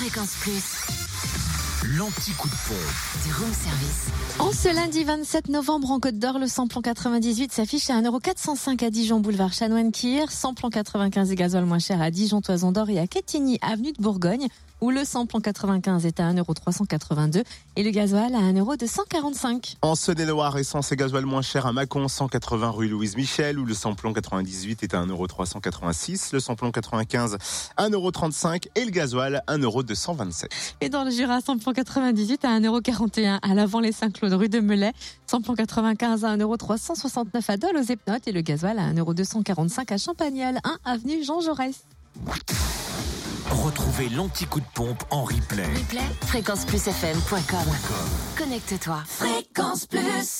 Fréquence Plus, L'anti-coup de pompe. du room service. En ce lundi 27 novembre, en Côte d'Or, le samplon 98 s'affiche à 1,405€ à Dijon, boulevard Chanoine-Kir. Samplon 95 et gasoil moins cher à Dijon, Toison d'Or et à Quetigny, avenue de Bourgogne, où le samplon 95 est à 1,382€ et le gasoil à 1,245€. En Saône-et-Loire, essence et gasoil moins cher à Mâcon, 180 rue Louise Michel, où le samplon 98 est à 1,386€, le samplon 95 1,35€ et le gasoil 1,227€. Et dans le Jura, samplon 98 à 1,41€ à l'avant les Saint-Claude, rue de Melay. Samplon 95 à 1,369€ à Dole aux Epnotes et le gasoil à 1,245€ à Champagnol, 1 avenue Jean Jaurès. Retrouvez l'anti-coup de pompe en replay. Replay, fréquenceplusfm.com. Connecte-toi. Fréquence Plus.